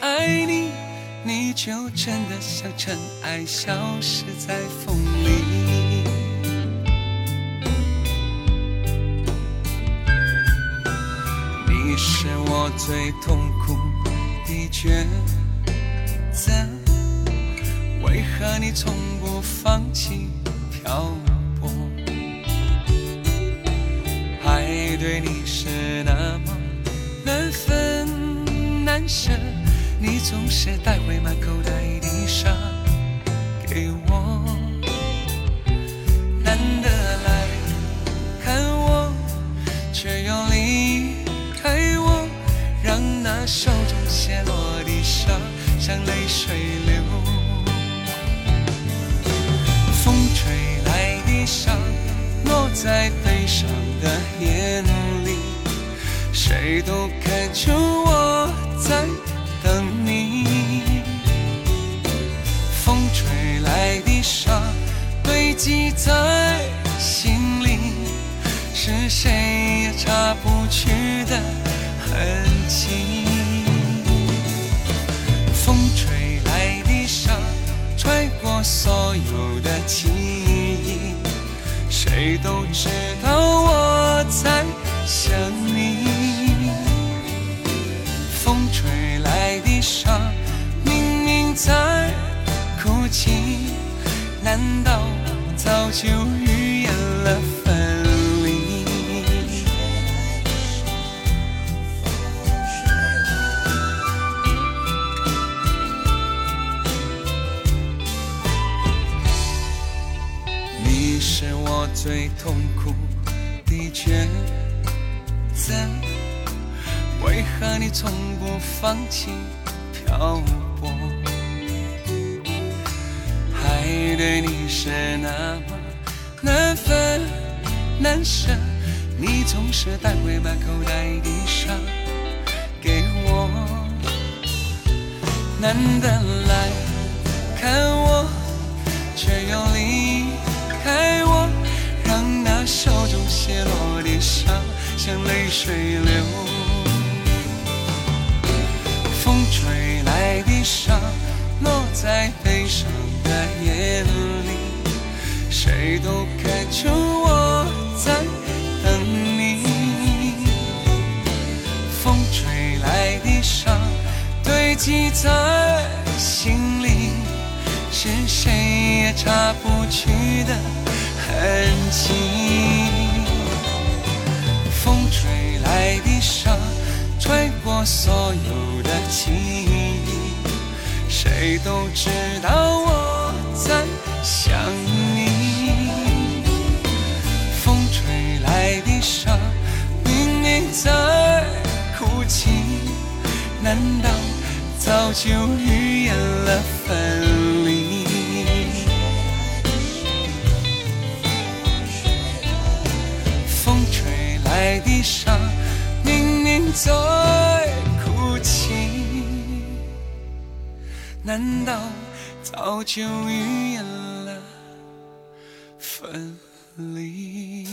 爱你，你就真的像尘埃，消失在风里。你是我最痛苦的抉择，为何你从不放弃漂泊？爱对你是那么难分难舍。你总是带回满口袋的沙给我，难得来看我，却又离开我，让那手中泻落的沙像泪水流。风吹来的沙落在悲伤的眼里，谁都看出我在。风吹来的沙堆积在心里，是谁也擦不去的痕迹。风吹来的沙吹过所有的记忆，谁都知道我在想你。风吹来的沙明明在情，难道早就预言了分离？你是我最痛苦的抉择，为何你从不放弃？漂对你是那么难分难舍，你总是带回满口袋的沙给我，难得来看我，却又离开我，让那手中泻落的沙像泪水流记在心里，是谁也擦不去的痕迹。风吹来的沙吹过所有的记忆。谁都知道我在想你，早就预言了分离？风吹来的沙明明在哭泣。难道早就预言了分离？